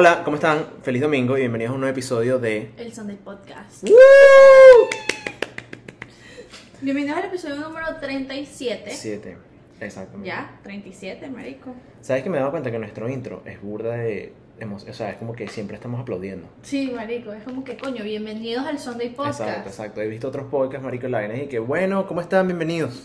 Hola, ¿cómo están? Feliz domingo y bienvenidos a un nuevo episodio de... El Sunday Podcast. Bienvenidos al episodio número 37. 7. Exactamente. Ya, 37, marico. ¿Sabes que me he dado cuenta que nuestro intro es burda de... emo- O sea, es como que siempre estamos aplaudiendo. Sí, marico, es como que coño, bienvenidos al Sunday Podcast. Exacto, exacto. He visto otros podcasts, marico, en la vaina y que, bueno, ¿cómo están? Bienvenidos.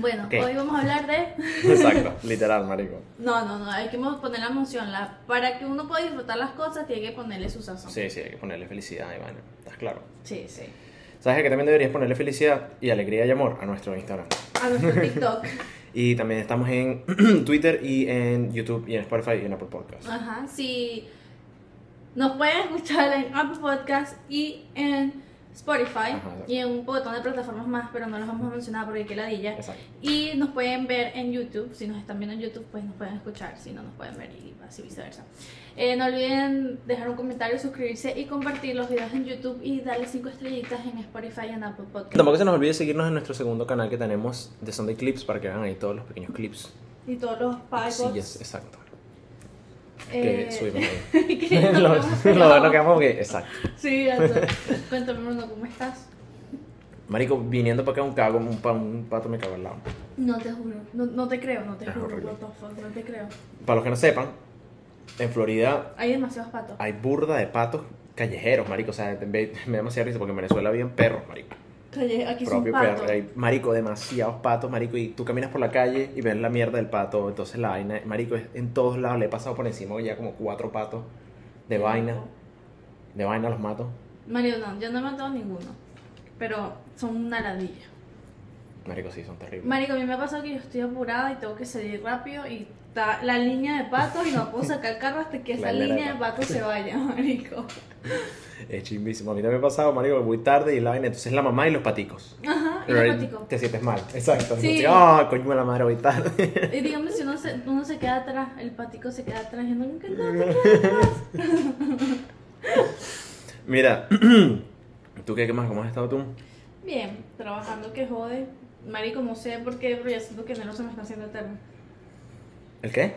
Bueno, hoy vamos a hablar de Exacto, literal, marico. No, no, no, hay que poner la emoción, la para que uno pueda disfrutar las cosas tiene que ponerle su sazón. Sí, sí, hay que ponerle felicidad y vaina. ¿Estás claro? Sí, sí. ¿Sabes que también deberías ponerle felicidad y alegría y amor a nuestro Instagram? A nuestro TikTok. Y también estamos en Twitter y en YouTube y en Spotify y en Apple Podcasts. Ajá, sí. Nos pueden escuchar en Apple Podcast y en Spotify Ajá. y en un botón de plataformas más, pero no los vamos a mencionar porque qué ladilla. Exacto. Y nos pueden ver en YouTube. Si nos están viendo en YouTube, pues nos pueden escuchar. Si no, nos pueden ver y así viceversa. Eh, no olviden dejar un comentario, suscribirse y compartir los videos en YouTube y darle 5 estrellitas en Spotify y en Apple Podcast. Tampoco se nos olvide seguirnos en nuestro segundo canal que tenemos de Sunday Clips para que vean ahí todos los pequeños clips. Y todos los pagos. Sillas, exacto. Eh, Que subimos ahí. que lo, lo pegado. bueno que vamos que. Exacto. Sí, gato. Cuéntame, Bruno, ¿cómo estás? Marico, viniendo para acá un cago, un, pa- un pato me cago al lado. No te juro, no, no te creo, no te Es juro, horrible. what the fuck, no te creo. Para los que no sepan, en Florida Hay demasiados patos. hay burda de patos callejeros, marico. O sea, me, me da demasiada risa porque en Venezuela habían perros, marico. Calle- Aquí propio perro. Hay, marico, demasiados patos, marico. Y tú caminas por la calle y ves la mierda del pato. Entonces la vaina, marico, es en todos lados. Le he pasado por encima ya como cuatro patos de vaina. De vaina los mato. Mario, no, yo no he matado ninguno. Pero son una ladilla. Marico, sí, son terribles. Marico, a mí me ha pasado que yo estoy apurada y tengo que salir rápido y está la línea de patos y no puedo sacar el carro hasta que esa línea de patos se vaya, marico. Es chimbísimo. A mí también me ha pasado, marico, muy tarde y la vaina. Entonces la mamá y los paticos. Ajá, y Pero el ahí patico. Te sientes mal. Exacto. Sí. Ah, coño de la madre, voy tarde. Y dígame si uno se, uno se queda atrás, el patico se queda atrás y no, no te atrás. Mira, ¿tú qué, qué más? ¿Cómo has estado tú? Bien, trabajando que jode. Marico, no sé por qué, pero ya siento que enero se me está haciendo eterno. ¿El qué?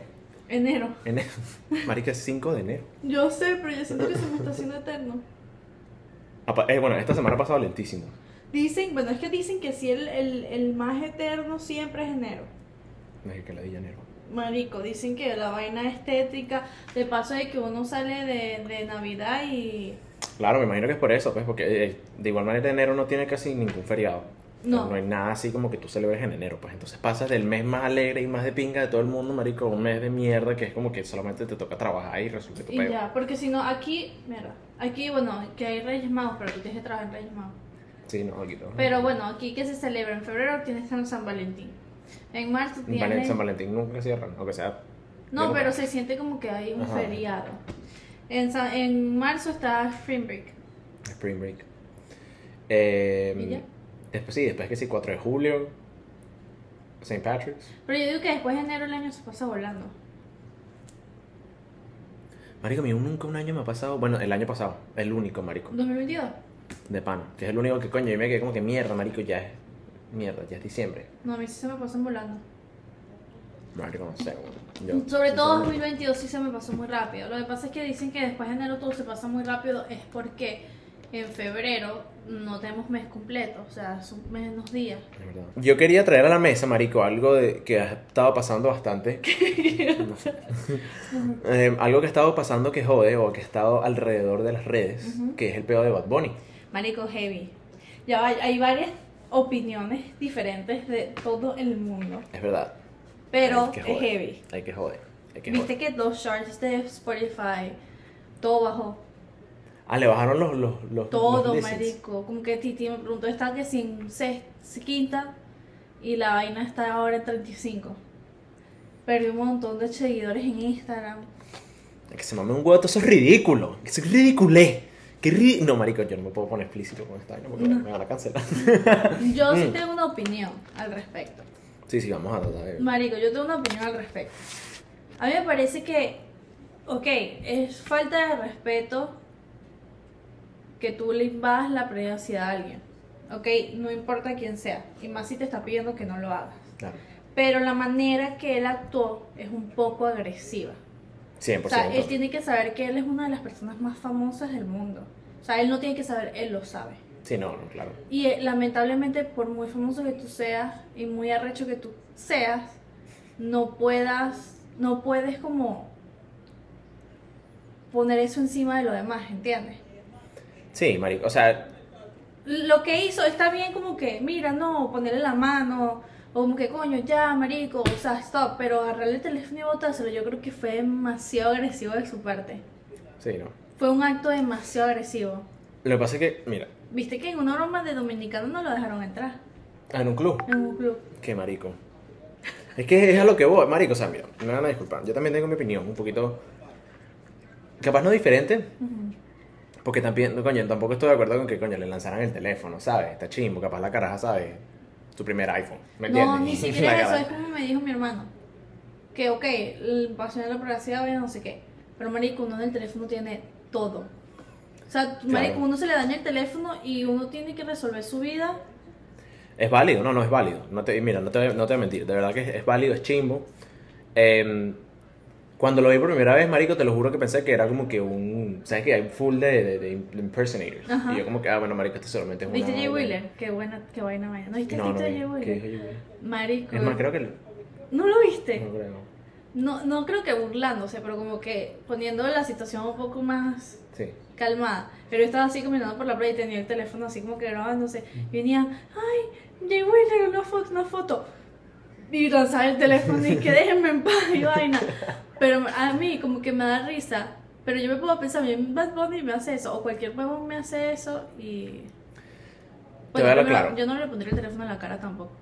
Enero. Enero. Marica, es 5 de enero. Yo sé, pero ya siento que se me está haciendo eterno. Apa- eh, bueno, esta semana ha pasado lentísimo. Dicen, bueno, es que dicen que sí, el, el, el más eterno siempre es enero. Es que la di enero. Marico, dicen que la vaina estética, de paso de que uno sale de, de Navidad y... Claro, me imagino que es por eso, pues, porque eh, de igual manera enero no tiene casi ningún feriado. No. No hay nada así como que tú celebres en enero, pues entonces pasas del mes más alegre y más de pinga de todo el mundo, marico, a un mes de mierda que es como que solamente te toca trabajar y resolver tu Y peo. ya, porque si no, aquí, mira, aquí, bueno, que hay Reyes Magos, pero tú tienes que trabajar en Reyes Magos. Sí, no, aquí todo. Pero bueno, aquí que se celebra en febrero tienes San, San Valentín. En marzo tienes... San Valentín nunca cierran, aunque sea. No, pero se siente como que hay un Ajá. feriado. En, en marzo está Spring Break. Spring Break. Eh, ¿Y ya? Después sí, después que sí, 4 de julio. St. Patrick's. Pero yo digo que después de enero el año se pasa volando. Marico, a mí nunca un año me ha pasado. Bueno, el año pasado, el único, marico. 2022. De pana. Que es el único que coño, y me quedé como que mierda, marico, ya es. Mierda, ya es diciembre. No, a mí sí se me pasan volando. Marico, no sé. Yo, Sobre todo sinceramente- 2022 sí se me pasó muy rápido. Lo que pasa es que dicen que después de enero todo se pasa muy rápido. Es porque en febrero no tenemos mes completo. O sea, son menos días. Yo quería traer a la mesa, marico, algo de, que ha estado pasando bastante. No sé. Eh, algo que ha estado pasando que jode o que ha estado alrededor de las redes, que es el pedo de Bad Bunny. Marico heavy. Ya hay, hay varias opiniones diferentes de todo el mundo. Es verdad. Pero es heavy. Hay que joder. Hay que Viste joder. que los charts de Spotify, todo bajó. Ah, le bajaron los. los, los Todo, los marico. Como que Titi me preguntó, está que sin quinta y la vaina está ahora en 35. Perdí un montón de seguidores en Instagram. Que se mame un huevo, eso es ridículo. Eso es ridiculé. Qué ri- No, marico, yo no me puedo poner explícito con esta vaina porque No. me van a cancelar. Yo sí Mm. tengo una opinión al respecto. sí, sí, vamos a tratar de. Marico, yo tengo una opinión al respecto. A mí me parece que, ok, es falta de respeto que tú le invadas la privacidad a alguien. Ok, no importa quién sea. Y más si te está pidiendo que no lo hagas. Claro. Pero la manera que él actuó es un poco agresiva. 100%. O sea, él tiene que saber que él es una de las personas más famosas del mundo. O sea, él no tiene que saber, él lo sabe. Sí, no, no, claro. Y eh, lamentablemente, por muy famoso que tú seas y muy arrecho que tú seas, no puedas, no puedes como poner eso encima de lo demás, ¿entiendes? Sí, marico, o sea, Lo que hizo está bien como que, mira, no, ponerle la mano, o como que coño, ya, marico, o sea, stop, pero agarrarle el teléfono y botárselo, yo creo que fue demasiado agresivo de su parte. sí, no. Fue un acto demasiado agresivo. Lo que pasa es que, mira, Viste que en una broma de dominicano no lo dejaron entrar en un club, en un club. qué marico. Es que es a lo que voy, marico, o sea, mira, me van a disculpar. Yo también tengo mi opinión, un poquito, capaz no diferente, Ujú. Porque también, coño, tampoco estoy de acuerdo con que, coño, le lanzaran el teléfono, ¿sabes? Está chimbo, capaz la caraja, ¿sabes? Tu primer iPhone, ¿me entiendes? No, ni siquiera eso, es como me dijo mi hermano. Que, ok, el de la privacidad, no sé qué. Pero, marico, uno en el teléfono tiene todo. O sea, Claro. marico, uno se le daña el teléfono y uno tiene que resolver su vida. Es válido, no, no es válido. No te, mira, no te, no te voy a mentir, de verdad que es, es válido, es chimbo. Em, cuando lo vi por primera vez, marico, te lo juro que pensé que era como que un... ¿Sabes que hay full de, de, de impersonators? Ajá. Y yo como que, ah, bueno, marico, esto solamente es una... ¿Viste Jay vaina. Wheeler? Qué buena, qué vaina vaya. ¿No viste No, no, ¿Qué es Wheeler? Jay Wheeler? Marico. Es más, creo que... ¿No lo viste? No creo. No, no creo que burlándose, pero como que poniendo la situación un poco más Sí. calmada. Pero yo estaba así caminando por la playa y tenía el teléfono así como que grabándose. Y venía, ay, Jay Wheeler, una foto, una foto. Y lanzaba el teléfono y que déjenme en paz y vaina. Pero a mí como que me da risa. Pero yo me puedo pensar, a mí Bad Bunny me hace eso, o cualquier huevón me hace eso y... Te voy a dar yo, claro. yo no le pondría el teléfono en la cara tampoco.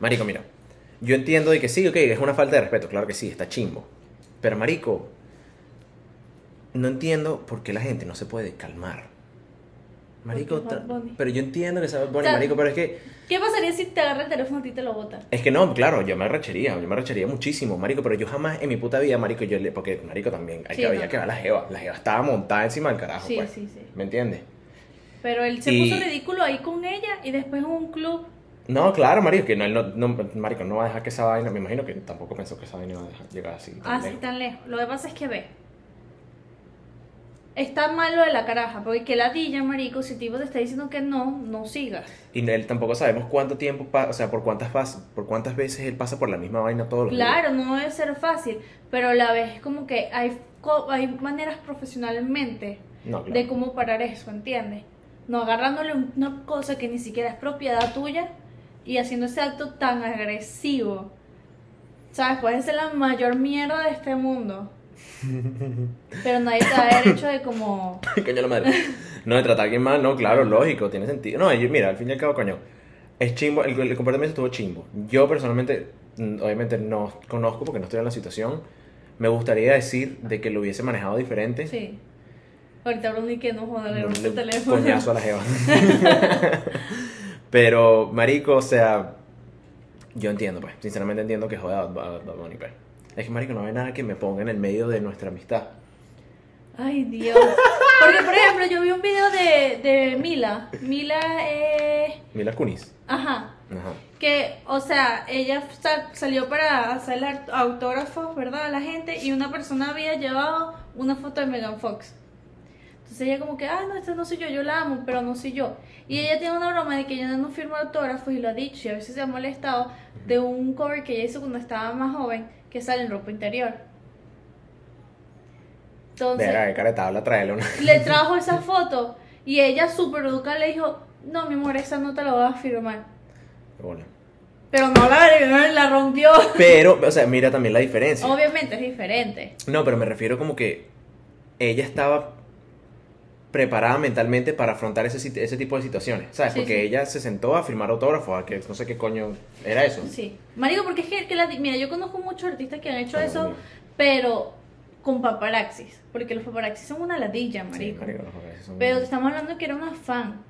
Marico, mira, yo entiendo de que sí, ok, es una falta de respeto, claro que sí, está chimbo. Pero, marico, no entiendo por qué la gente no se puede calmar. Marico, pero yo entiendo que sabe Bunny, O sea, marico, pero es que... ¿Qué pasaría si te agarra el teléfono a ti y te lo bota? Es que no, claro, yo me arrecharía, yo me arrecharía muchísimo, marico, pero yo jamás en mi puta vida, marico, yo le... Porque, marico, también, hay Sí, que, no. había que ver la jeva, la jeva estaba montada encima del carajo, Sí, pues. sí, sí. ¿Me entiendes? Pero él se Y- puso ridículo ahí con ella y después en un club. No, claro, marico, que no, él no, no, marico, no va a dejar que esa vaina, me imagino que tampoco pensó que esa vaina iba a dejar- llegar así. tan Así lejos. tan lejos. Lo que pasa es que ve. Está mal lo de la caraja, porque que ladilla, marico, si el tipo te está diciendo que no, no sigas. Y él tampoco sabemos cuánto tiempo, pa- o sea, por cuántas, por cuántas veces él pasa por la misma vaina todos los días. Claro, no debe ser fácil, pero a la vez es como que hay, hay maneras profesionalmente No, claro. de cómo parar eso, ¿entiendes? No agarrándole una cosa que ni siquiera es propiedad tuya y haciendo ese acto tan agresivo. ¿Sabes? Puede ser la mayor mierda de este mundo. Pero nadie te da derecho de como... Coño la madre. No, de tratar a alguien mal, no, claro, lógico, tiene sentido. No, yo, mira, al fin y al cabo, coño, es chimbo, el, el comportamiento estuvo chimbo. Yo personalmente, mm, obviamente no conozco porque no estoy en la situación. Me gustaría decir de que lo hubiese manejado diferente. Sí. Ahorita Bruni que no joda, le No, le- el teléfono. Coñazo a la jeva. Pero, marico, o sea, yo entiendo, pues, sinceramente entiendo que joda a Bad Bunny, pues. Es que, marico, no hay nada que me ponga en el medio de nuestra amistad. Ay, Dios. Porque, por ejemplo, yo vi un video de, de Mila. Mila, eh... Mila Kunis. Ajá. Ajá. Que, o sea, ella sa- salió para hacer autógrafos, ¿verdad? A la gente y una persona había llevado una foto de Megan Fox. Entonces ella como que, ah, no, esta no soy yo, yo la amo, pero no soy yo. Y ella tiene una broma de que ella no firma autógrafos y lo ha dicho y a veces se ha molestado de un cover que ella hizo cuando estaba más joven que sale en ropa interior. Entonces qué caretabla traerle una. le trajo esa foto y ella súper educada le dijo, no, mi amor, esa no te la voy a firmar. Bueno. Pero no la, la rompió. Pero, o sea, mira también la diferencia. Obviamente es diferente. No, pero me refiero como que ella estaba preparada mentalmente para afrontar ese, ese tipo de situaciones, ¿sabes? Sí, Porque sí. ella se sentó a firmar autógrafos, a que no sé qué coño era eso. Sí. Marico, porque es que, que la- mira, yo conozco muchos artistas que han hecho Ay, eso, pero con paparaxis. Porque los paparaxis son una ladilla, Sí, marico. marico, los son- Pero te estamos hablando que era una fan.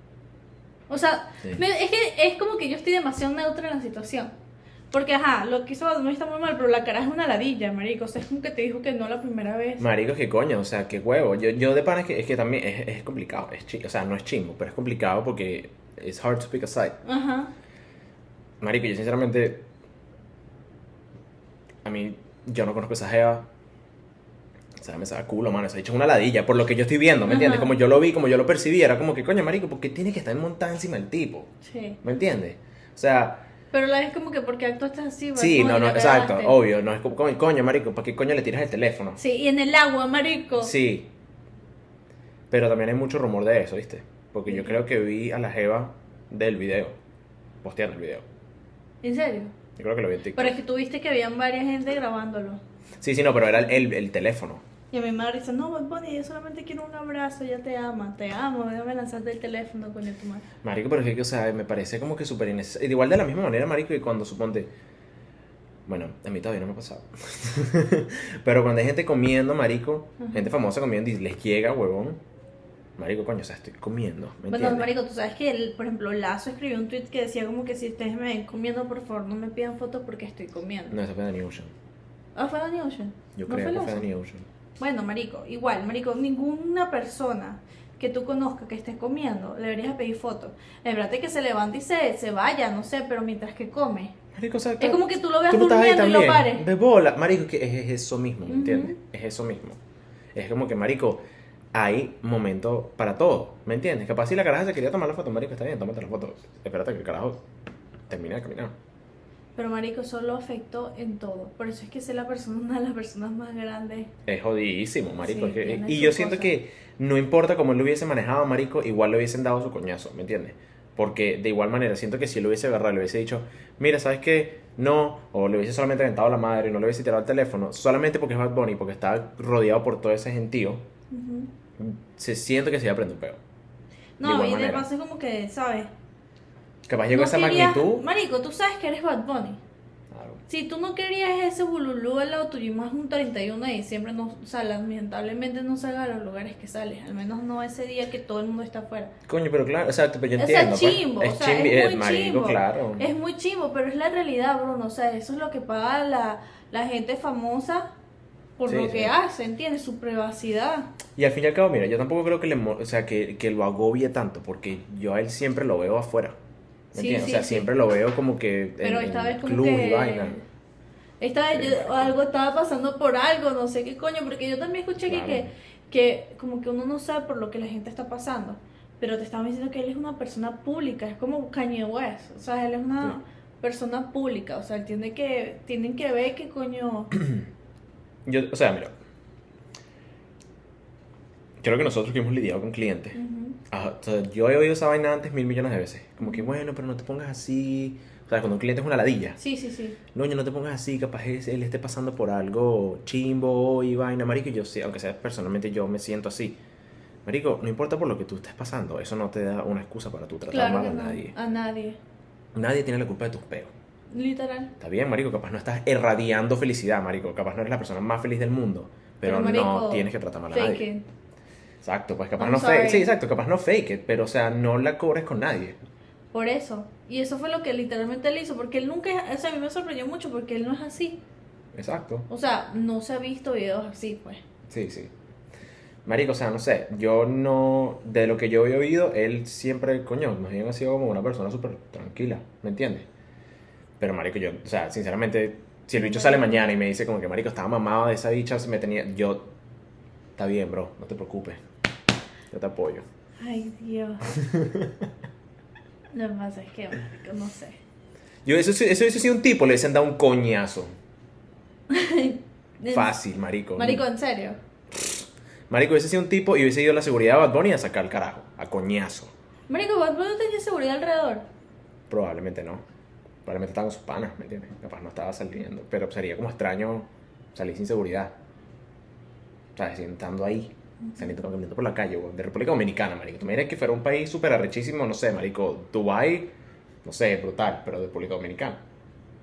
O sea, me- es que es como que yo estoy demasiado neutra en la situación. Porque, ajá, lo que hizo Bunny está muy mal, pero la cara es una ladilla, marico. O sea, es como que te dijo que no la primera vez. Marico, qué coño, o sea, qué huevo. Yo, yo de pana es que, es que también es, es complicado, es o sea, no es chimbo, pero es complicado porque it's hard to pick a side. Ajá. Marico, yo sinceramente, a mí, yo no conozco esa jeva, O sea, me saca culo, mano. Se ha hecho una ladilla. Por lo que yo estoy viendo, ¿me entiendes? Ajá. Como yo lo vi, como yo lo percibí, era como que, coño, marico, ¿por qué tiene que estar montada encima del tipo? Sí. ¿Me entiendes? O sea, Pero la vez como que porque actuaste así, sí, no, no, exacto, obvio. No es como, coño, marico, ¿para qué coño le tiras el teléfono? Sí, y en el agua, marico. Sí. Pero también hay mucho rumor de eso, ¿viste? Porque yo Ujú. creo que vi a la jeva del video, posteando el video. ¿En serio? Yo creo que lo vi en TikTok. Pero es que tuviste que habían varias gente grabándolo. Sí, sí, no, pero era el, el teléfono. Y a mi madre dice, no, Bunny, yo solamente quiero un abrazo, ya te ama, te amo, déjame lanzarte el teléfono, coño, tu madre. Marico, pero es que, o sea, me parece como que súper innecesario. Igual de la misma manera, marico, que cuando suponte... Bueno, a mí todavía no me ha pasado. pero cuando hay gente comiendo, marico, Ajá. gente famosa comiendo y les llega, huevón. Marico, coño, o sea, estoy comiendo, ¿me Bueno, entiendes? marico, tú sabes que, él, por ejemplo, Lazo escribió un tweet que decía como que si ustedes me ven comiendo, por favor, no me pidan fotos porque estoy comiendo. No, eso fue Danny Ocean. Ah, fue Danny Ocean. Yo ¿No creo fue que fue? Danny Ocean. Bueno, marico, igual, marico, ninguna persona que tú conozcas que esté comiendo le deberías pedir fotos. Es verdad que se levante y se, se vaya, no sé, pero mientras que come. Marico, o sea, Es como que tú lo veas Tú durmiendo y lo pares. De bola. Marico, que es, es eso mismo, ¿me Ujú. entiendes? Es eso mismo. Es como que, marico, hay momentos para todo, ¿me entiendes? Capaz si la caraja se quería tomar la foto, marico, está bien, tómate la foto. Espérate que el carajo termine de caminar. Pero marico, eso lo afectó en todo. Por eso es que es la persona, una de las personas más grandes. Es jodidísimo, marico. Sí, que- y yo siento cosa. que no importa cómo él lo hubiese manejado, marico, igual le hubiesen dado su coñazo, ¿me entiendes? Porque de igual manera, siento que si él lo hubiese agarrado, le hubiese dicho, mira, ¿sabes qué? No, o le hubiese solamente aventado la madre, no le hubiese tirado el teléfono, solamente porque es Bad Bunny, porque está rodeado por todo ese gentío, Ujú. se siente que se iba a prender un peo. De No, igual y de manera. paso es como que, ¿sabes? Capaz llegó No esa querías- magnitud. Marico, tú sabes que eres Bad Bunny. Claro. Si tú no querías ese bululú al lado tuyo y más un 31 de diciembre, no, o sea, lamentablemente no salga a los lugares que sales. Al menos no ese día que todo el mundo está afuera. Coño, pero claro, o sea, pero yo O sea, entiendo. pues. chimbo, es o sea, chimbi- es muy marico, chimbo. claro. Es muy chimbo, pero es la realidad, Bruno. O sea, eso es lo que paga la, la gente famosa por Sí, lo sí. que hace, ¿entiendes? Su privacidad. Y al fin y al cabo, mira, yo tampoco creo que, le, o sea, que, que lo agobie tanto, porque yo a él siempre lo veo afuera. ¿Me Sí, entiendes? sí, o sea, sí. siempre lo veo como que Pero en, esta vez como club que... y vaina. Esta vez yo- algo estaba pasando por algo, no sé qué coño, porque yo también escuché Claro. que, que, como que uno no sabe por lo que la gente está pasando, pero te estaban diciendo que él es una persona pública, es como Kanye West, o sea, él es una persona pública, o sea, él tiene que, tienen que ver que coño... Yo, o sea, mira. Creo que nosotros que hemos lidiado con clientes. Ah, o sea, yo he oído esa vaina antes mil millones de veces. Como que, bueno, pero no te pongas así. O sea, cuando un cliente es una ladilla. Sí, sí, sí. No, no te pongas así, capaz es- él esté pasando por algo chimbo y vaina, marico, y yo sí, aunque sea personalmente yo me siento así. Marico, no importa por lo que tú estés pasando, eso no te da una excusa para tú tratar Claro mal a no, nadie. a nadie, Nadie tiene la culpa de tus peos. literal. Está bien, marico, capaz no estás irradiando felicidad, marico, capaz no eres la persona más feliz del mundo, pero, Pero, marico, no tienes que tratar mal a nadie. it. Exacto, pues capaz I'm no fake, sí, exacto, capaz no fake it, pero o sea, no la cobres con nadie. Por eso. Y eso fue lo que literalmente él hizo, porque él nunca, o sea, a mí me sorprendió mucho porque él no es así. Exacto. O sea, no se ha visto videos así, pues. Sí, sí. Marico, o sea, no sé, yo no, de lo que yo he oído, él siempre, coño, más bien ha sido como una persona súper tranquila, ¿me entiendes? Pero, marico, yo, o sea, sinceramente, si el bicho sale mañana y me dice como que, marico, estaba mamado de esa bicha, me tenía, yo, está bien, bro, no te preocupes, yo te apoyo. Ay, Dios. Lo que pasa es que, marico, no sé. Yo, eso, eso, eso sido un tipo, le hubiesen dado un coñazo. Fácil, marico. Marico, en serio. Marico, hubiese sido un tipo y hubiese ido a la seguridad de Bad Bunny a sacar el carajo, a coñazo. Marico, Bad Bunny no tenía seguridad alrededor. Probablemente no. Probablemente estaba con sus panas, ¿me entiendes? Capaz no estaba saliendo. Pero sería como extraño salir sin seguridad. O sea, estando ahí, saliendo caminando por la calle, weón, de República Dominicana, marico. Tú me que fuera un país súper arrechísimo, no sé, marico, Dubai, no sé, brutal, pero de República Dominicana.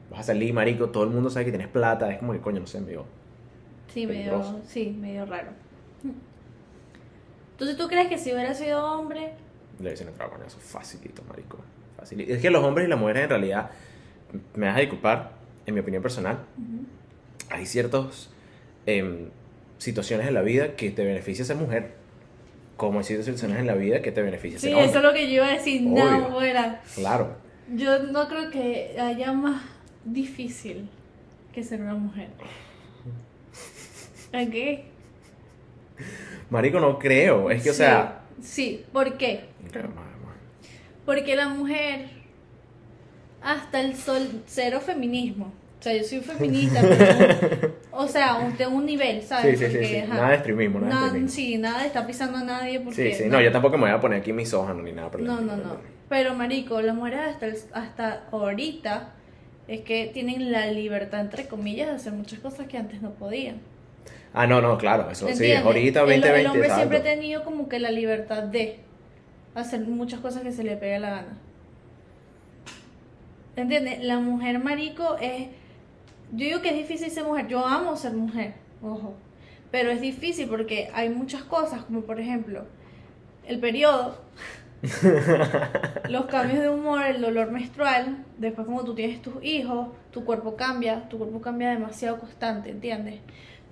Vas a salir, marico, todo el mundo sabe que tienes plata, es como que coño, no sé, amigo. Sí, medio, sí, medio raro. Entonces, ¿tú crees que si hubiera sido hombre, Le dicen entrado con eso, facilito, marico. Facilito. Es que los hombres y las mujeres en realidad, me vas a disculpar, en mi opinión personal, hay ciertas em, situaciones en la vida que te beneficia ser mujer, como hay situaciones en la vida que te beneficia Sí, hombre. eso es lo que yo iba a decir. No, fuera. Claro. Yo no creo que haya más difícil que ser una mujer. ¿A qué? Marico, no creo. Es que, o sea. Sí, ¿por qué? Porque la mujer, hasta el sol, cero feminismo. O sea, yo soy feminista, pero, o sea, de un nivel, ¿sabes? Sí, sí, sí, Nada de extremismo, nada, de extremismo. Sí, nada de estar pisando a nadie porque... Sí, sí, no, yo tampoco me voy a poner aquí misógano ni nada. no, no, no. Pero, marico, las mujeres hasta, hasta ahorita es que tienen la libertad, entre comillas, de hacer muchas cosas que antes no podían. Ah, no, no, claro, eso sí, ahorita 2020. El, el hombre siempre ha tenido como que la libertad de hacer muchas cosas que se le pegue la gana. ¿Entiendes? La mujer marico es... Yo digo que es difícil ser mujer, yo amo ser mujer, ojo, pero es difícil porque hay muchas cosas, como por ejemplo, el periodo, los cambios de humor, el dolor menstrual, después como tú tienes tus hijos, tu cuerpo cambia, tu cuerpo cambia demasiado constante, ¿entiendes?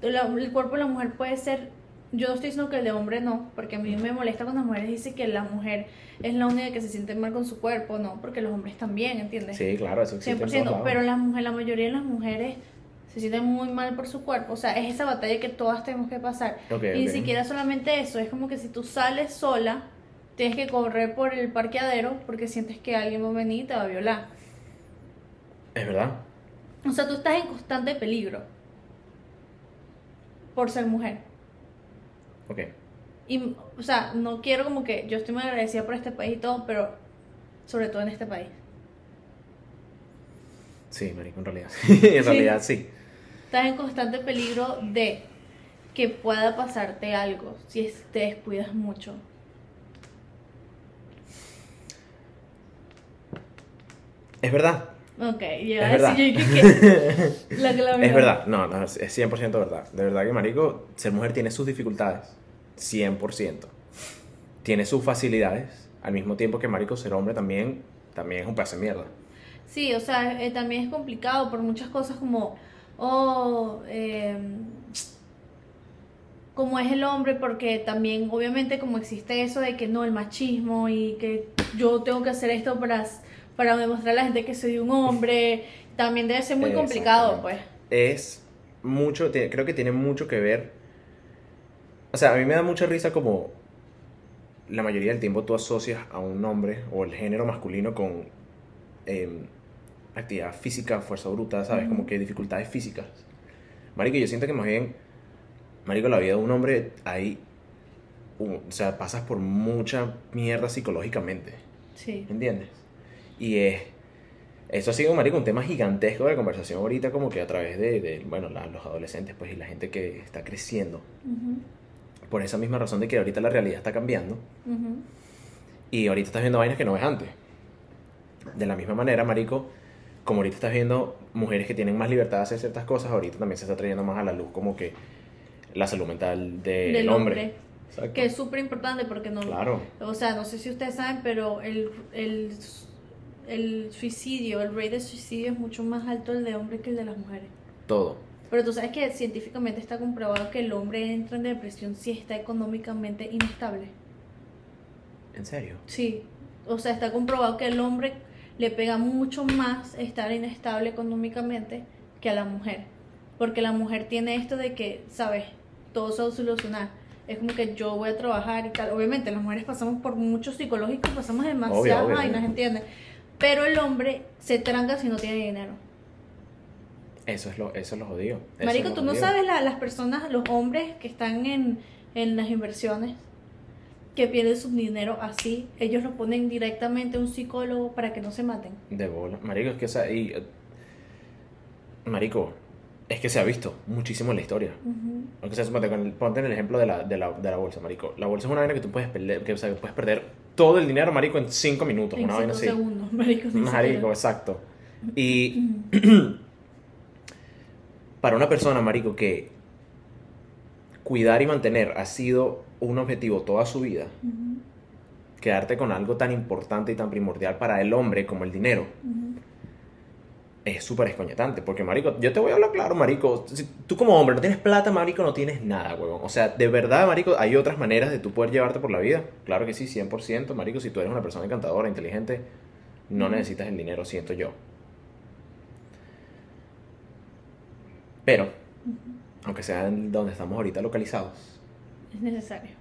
el cuerpo de la mujer puede ser yo no estoy diciendo que el de hombre no, porque a mí me molesta cuando las mujeres dicen que la mujer es la única que se siente mal con su cuerpo, no, porque los hombres también, ¿entiendes? Sí, claro, eso existe 100%, pero la, mujer, la mayoría de las mujeres se sienten muy mal por su cuerpo, o sea, es esa batalla que todas tenemos que pasar. y ni siquiera solamente eso, es como que si tú sales sola, tienes que correr por el parqueadero porque sientes que alguien va a venir y te va a violar. Es verdad. O sea, tú estás en constante peligro por ser mujer. Ok. Y, o sea, no quiero como que yo estoy muy agradecida por este país y todo, pero sobre todo en este país. Sí, marico, en realidad. en realidad sí. Estás en constante peligro de que pueda pasarte algo si te descuidas mucho. Es verdad. Ok, ya es verdad. Yo que la Es verdad, no, no, es 100% verdad. De verdad que, marico, ser mujer tiene sus dificultades. 100%. Tiene sus facilidades. Al mismo tiempo que, marico, ser hombre también, también es un pedazo de mierda. Sí, o sea, eh, también es complicado por muchas cosas como, oh, eh, como es el hombre, porque también, obviamente, como existe eso de que no, el machismo y que yo tengo que hacer esto para para demostrar a la gente que soy un hombre, también debe ser muy complicado, pues. Es mucho, creo que tiene mucho que ver. O sea, a mí me da mucha risa como la mayoría del tiempo tú asocias a un hombre o el género masculino con em, actividad física, fuerza bruta, ¿sabes? Como que dificultades físicas. Marico, yo siento que más bien, Marico, la vida de un hombre ahí, o sea, pasas por mucha mierda psicológicamente. Sí. ¿Entiendes? Y es, eso ha sido, marico, un tema gigantesco de conversación ahorita, como que a través de, bueno, los adolescentes, pues, y la gente que está creciendo. Por esa misma razón de que ahorita la realidad está cambiando. Y ahorita estás viendo vainas que no ves antes. De la misma manera, marico, como ahorita estás viendo mujeres que tienen más libertad de hacer ciertas cosas, ahorita también se está trayendo más a la luz como que la salud mental del hombre. Que es súper importante porque no... Claro. O sea, no sé si ustedes saben, pero el, el el suicidio, el rate de suicidio es mucho más alto el de hombres que el de las mujeres. Todo. Pero tú sabes que científicamente está comprobado que el hombre entra en depresión si está económicamente inestable. ¿En serio? Sí. O sea, está comprobado que el hombre le pega mucho más estar inestable económicamente que a la mujer. Porque la mujer tiene esto de que, ¿sabes? Todo se va a solucionar. Es como que yo voy a trabajar y tal. Obviamente, las mujeres pasamos por mucho psicológico, pasamos demasiadas vainas, ¿entiendes? Pero el hombre se tranca si no tiene dinero. Eso es lo, eso lo jodido. Marico, tú no sabes las personas, los hombres que están en, las inversiones, que pierden su dinero así, ellos lo ponen directamente a un psicólogo para que no se maten. De bola. Marico, es que esa, y, eh, Marico, es que se ha visto muchísimo en la historia. ponte en el ejemplo de la, de, la, de la bolsa, Marico. La bolsa es una vaina que tú puedes perder, que, o sea, puedes perder todo el dinero, marico, en cinco minutos. En una cinco segundos, marico. Marico, exacto. Y para una persona, marico, que cuidar y mantener ha sido un objetivo toda su vida, quedarte con algo tan importante y tan primordial para el hombre como el dinero es súper escoñetante. Porque, marico, yo te voy a hablar claro, marico. Si tú como hombre no tienes plata, marico, no tienes nada, huevón. O sea, de verdad, marico, hay otras maneras de tú poder llevarte por la vida. Claro que sí, 100%, marico. Si tú eres una persona encantadora, inteligente, no necesitas el dinero, siento yo. Pero, aunque sea en donde estamos ahorita localizados, Es necesario.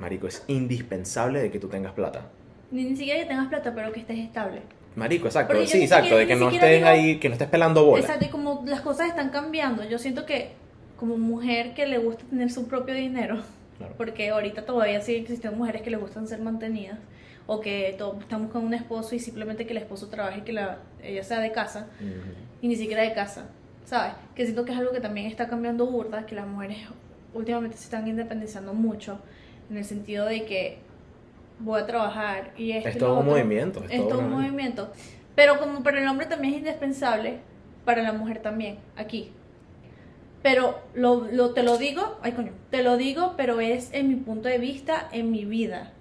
Marico, es indispensable de que tú tengas plata. Ni, ni siquiera que tengas plata, pero que estés estable. Marico, exacto. Porque Sí, exacto. De que no estés digo- ahí, que no estés pelando bola. Exacto, y como las cosas están cambiando, yo siento que como mujer que le gusta tener su propio dinero, Claro. porque ahorita todavía sigue existiendo mujeres que les gustan ser mantenidas, o que están buscando un esposo y simplemente que el esposo trabaje y que la, ella sea de casa, Ujú. y ni siquiera de casa, ¿sabes? Que siento que es algo que también está cambiando burda, que las mujeres últimamente se están independizando mucho, en el sentido de que voy a trabajar y esto Es todo un movimiento. Es, Es todo un movimiento. Pero como para el hombre también es indispensable, para la mujer también, aquí. Pero lo, lo- te lo digo, ay coño, te lo digo, pero es en mi punto de vista, en mi vida.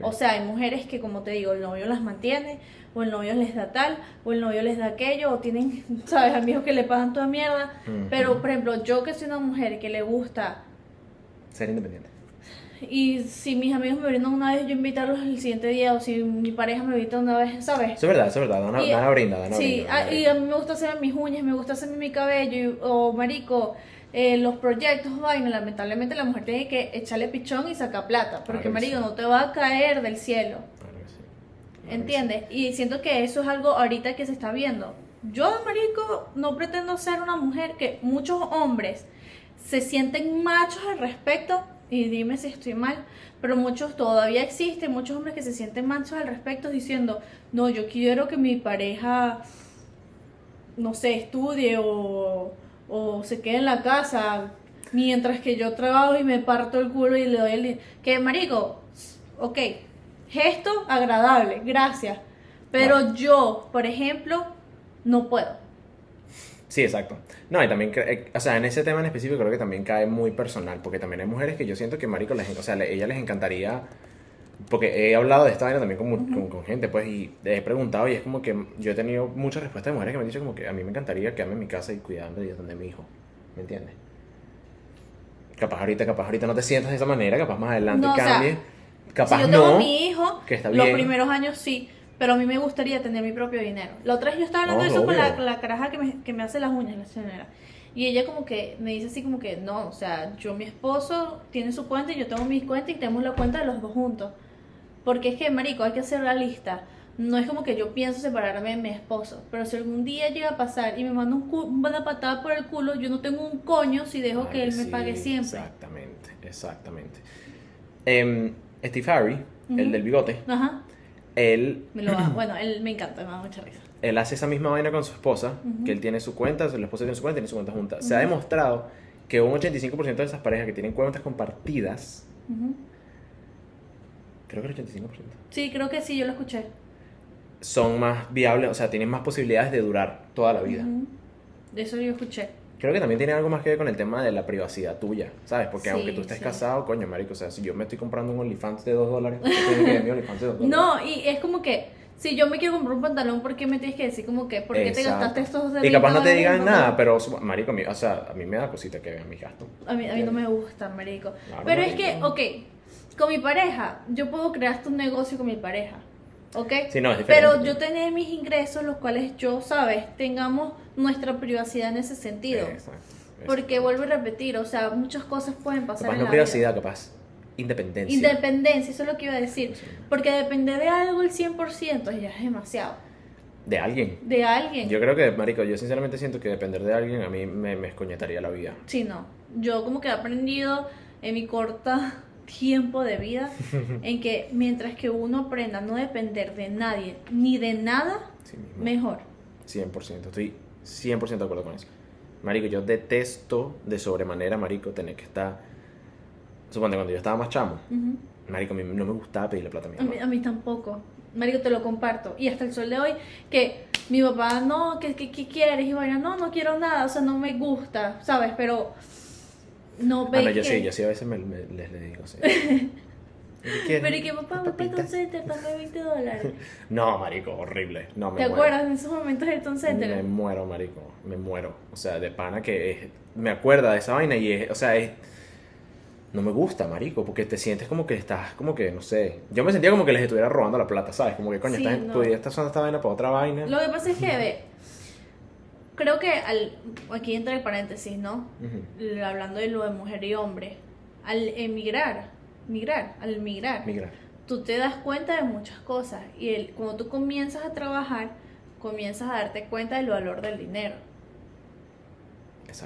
O sea, hay mujeres que, como te digo, el novio las mantiene, o el novio les da tal, o el novio les da aquello, o tienen, ¿sabes? Amigos que le pagan toda mierda. Pero, por ejemplo, yo que soy una mujer que le gusta Ser independiente. Y si mis amigos me brindan una vez, yo invitarlos el siguiente día, o si mi pareja me invita una vez, ¿sabes? Eso es verdad, eso es verdad. Dana, Y- Dana brinda, Dana Sí, brinda, ah, y a mí me gusta hacer mis uñas, me gusta hacer mi cabello, y- o marico, eh, los proyectos, vaina, lamentablemente la mujer tiene que echarle pichón y sacar plata, porque Claro marico sí. no te va a caer del cielo, Claro que sí. Claro que ¿entiendes? Y siento que eso es algo ahorita que se está viendo. Yo, marico, no pretendo ser una mujer que muchos hombres se sienten machos al respecto, y dime si estoy mal, pero muchos todavía existen, muchos hombres que se sienten machos al respecto diciendo, no, yo quiero que mi pareja, no sé, estudie o, o se quede en la casa mientras que yo trabajo y me parto el culo y le doy el... Que, marico, ok, gesto agradable, gracias, pero yo, por ejemplo, no puedo. Sí, exacto. No, y también, eh, o sea, en ese tema en específico creo que también cae muy personal, porque también hay mujeres que yo siento que, marico, les, o sea, le- ella les encantaría, porque he hablado de esta vaina también con, mu- con, con gente, pues, y he preguntado, y es como que yo he tenido muchas respuestas de mujeres que me han dicho como que a mí me encantaría quedarme en mi casa y cuidarme de donde mi hijo, ¿me entiendes? Capaz ahorita, capaz ahorita no te sientas de esa manera, capaz más adelante No, o sea, cambie, capaz si yo tengo no, mi hijo, que está los bien. primeros años sí, pero a mí me gustaría tener mi propio dinero. La otra vez yo estaba hablando No, de eso con la, la caraja que me, que me hace las uñas, la señora. Y ella como que me dice así como que no, o sea, yo mi esposo tiene su cuenta y yo tengo mi cuenta y tenemos la cuenta de los dos juntos. Porque es que, marico, hay que ser realista. No es como que yo pienso separarme de mi esposo, pero si algún día llega a pasar y me manda un una patada por el culo, yo no tengo un coño si dejo Claro que él me sí, pague siempre. Exactamente, exactamente. Em, Steve Harvey, el Ujú. del bigote, Ajá. Él, Me lo bueno, él me encanta, me da mucha risa. él hace esa misma vaina con su esposa, que él tiene su cuenta, la esposa tiene su cuenta, tiene su cuenta junta. Se ha demostrado que un 85% de esas parejas que tienen cuentas compartidas, creo que el 85%, Sí, creo que sí, yo lo escuché. son más viables, o sea, tienen más posibilidades de durar toda la vida. Eso yo escuché. Creo que también tiene algo más que ver con el tema de la privacidad tuya, ¿sabes? Porque Sí, aunque tú estés sí. casado, coño, marico, o sea, si yo me estoy comprando un OnlyFans de 2 dólares, ¿qué tiene que ver mi OnlyFans de 2 dólares? No, y es como que si yo me quiero comprar un pantalón, ¿por qué me tienes que decir como que por qué te gastaste estos de Y capaz 20 no te digan nada, pero, marico, a mí, o sea, a mí me da cosita que vean mis gastos. A mí, a mí no me gusta, marico. Claro, Pero es que, ok, con mi pareja, yo puedo crear tu negocio con mi pareja, ¿ok? Sí, no, es diferente. Pero yo tener mis ingresos, los cuales yo, ¿sabes? Tengamos nuestra privacidad en ese sentido. Exacto, exacto. Porque vuelvo a repetir, o sea, muchas cosas pueden pasar Capaz en no la privacidad, capaz independencia. Independencia, eso es lo que iba a decir. Sí. Porque depender de algo el 100% ya es demasiado. De alguien. De alguien. Yo creo que, marico, yo sinceramente siento que depender de alguien a mí me, me escoñetaría la vida. Sí, no. Yo como que he aprendido en mi corta tiempo de vida en que mientras que uno aprenda a no depender de nadie ni de nada, Sí mejor. 100%, estoy 100% de acuerdo con eso. Marico, yo detesto de sobremanera, marico, tener que estar... Suponte, cuando yo estaba más chamo, marico, a mí no me gustaba pedirle plata a mi A mí, mamá. a mí tampoco. Marico, te lo comparto. Y hasta el sol de hoy, que mi papá, no, que, que, que quieres? Y vaya, no, no quiero nada, o sea, no me gusta, ¿sabes? Pero no ve Ah, no, yo que- sí, yo sí a veces me, me- les, les digo, sí. ¿Qué? Pero y que papá, paga un center, paga 20 dólares. No, marico, horrible. No, me ¿Te muero. acuerdas de esos momentos del Tom Center? Me muero, marico. Me muero. O sea, de pana que es- me acuerda de esa vaina y es, o sea, es, no me gusta, marico, porque te sientes como que estás, como que, no sé. Yo me sentía como que les estuviera robando la plata, ¿sabes? Como que, coño, Sí, estás, no. estar usando esta vaina para otra vaina. Lo que pasa es que, creo que al, aquí entra el paréntesis, ¿no? Hablando de lo de mujer y hombre. al emigrar, migrar, al migrar, Migrar. tú te das cuenta de muchas cosas y el, cuando tú comienzas a trabajar, comienzas a darte cuenta del valor del dinero.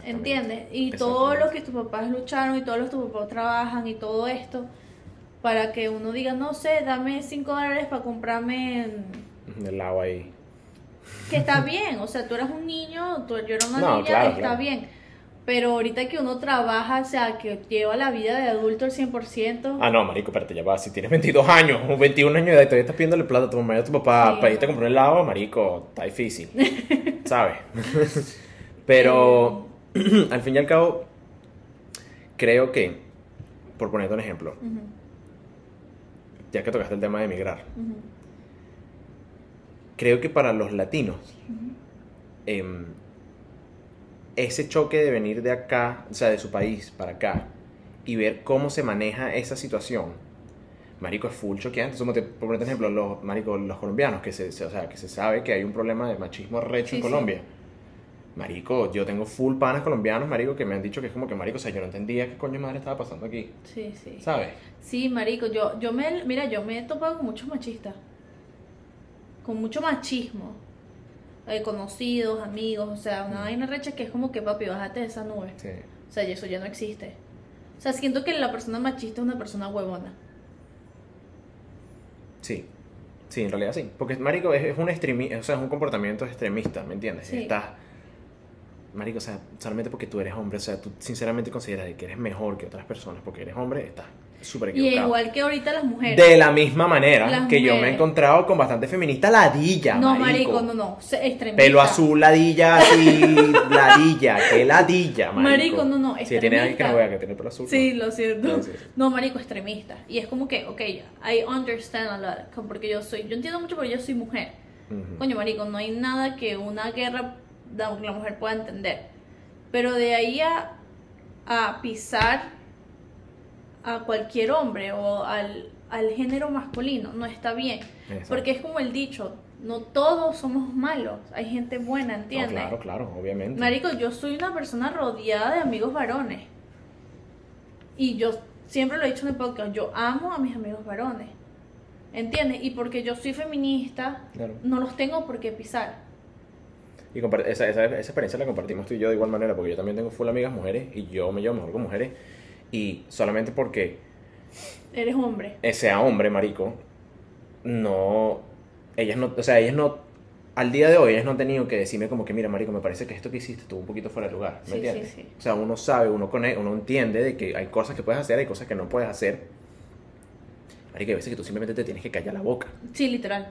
¿Entiendes? Y todo lo que tus papás lucharon y todo lo que tus papás trabajan y todo esto, para que uno diga, no sé, dame 5 dólares para comprarme... El agua ahí. Que está bien, o sea, tú eras un niño, tú, yo era una No, niña, claro, está claro. bien. Pero ahorita que uno trabaja, o sea, que lleva la vida de adulto al 100%, Ah, no, marico, espérate, ya va. Si tienes 22 años o 21 años de edad y todavía estás pidiéndole plata a tu mamá y a tu papá Sí, para irte a comprar un helado, marico, está difícil. ¿Sabes? Pero, al fin y al cabo, creo que, por ponerte un ejemplo, ya que tocaste el tema de emigrar, creo que para los latinos, em, ese choque de venir de acá, o sea, de su país para acá, y ver cómo se maneja esa situación, marico, es full choqueante. Como te, por ejemplo, los, marico, los colombianos, que se, se- o sea, que se sabe que hay un problema de machismo recho Sí, en sí. Colombia. Marico, yo tengo full panas colombianos, marico, que me han dicho que es como que, marico, o sea, yo no entendía qué coño madre estaba pasando aquí, Sí, sí. ¿sabes? Sí, marico, yo, yo me, mira, yo me he topado con muchos machistas. Con mucho machismo. Eh, conocidos, amigos, o sea, una vaina recha que es como que, papi, bájate de esa nube. Sí. O sea, y eso ya no existe. O sea, siento que la persona machista es una persona huevona. Sí, sí, en realidad sí. Porque, marico, es, es un extremi o sea, es un comportamiento extremista, ¿me entiendes? Sí. Estás, marico, o sea, solamente porque tú eres hombre, o sea, tú sinceramente consideras de que eres mejor que otras personas porque eres hombre, estás súper Y equivocado. igual que ahorita las mujeres. De la misma manera Las que yo me he mujeres. encontrado con bastante feminista ladilla, no, marico. marico, no, no. Extremista. Pelo azul, ladilla, así, ladilla, que ladilla, marico. Marico, no, no, Si tiene alguien que no extremista. vea que tiene pelo azul. Sí, no. lo siento. No, sí. No, marico, extremista. Y es como que, ok, I understand a lot. Porque yo soy, yo entiendo mucho porque yo soy mujer. Ujú. Coño, marico, no hay nada que una guerra la mujer pueda entender. Pero de ahí a, a pisar a cualquier hombre o al, al género masculino no está bien. Exacto. Porque es como el dicho, no todos somos malos, hay gente buena, No, ¿entiendes? claro, claro, obviamente. Marico, yo soy una persona rodeada de amigos varones. Y yo siempre lo he dicho en el podcast, yo amo a mis amigos varones. ¿Entiendes? Y porque yo soy feminista, Claro. no los tengo por qué pisar. Y esa, esa, esa experiencia la compartimos tú y yo de igual manera, porque yo también tengo full amigas mujeres y yo me llevo mejor con mujeres. Y solamente porque Eres hombre. sea hombre, marico, no. Ellas no. O sea, ellas no. Al día de hoy, ellas no han tenido que decirme como que, mira, marico, me parece que esto que hiciste estuvo un poquito fuera de lugar. ¿Me Sí, entiendes? sí, sí. O sea, uno sabe, uno, cone- uno entiende de que hay cosas que puedes hacer, hay cosas que no puedes hacer. Marico, hay veces que tú simplemente te tienes que callar la boca. Sí, literal.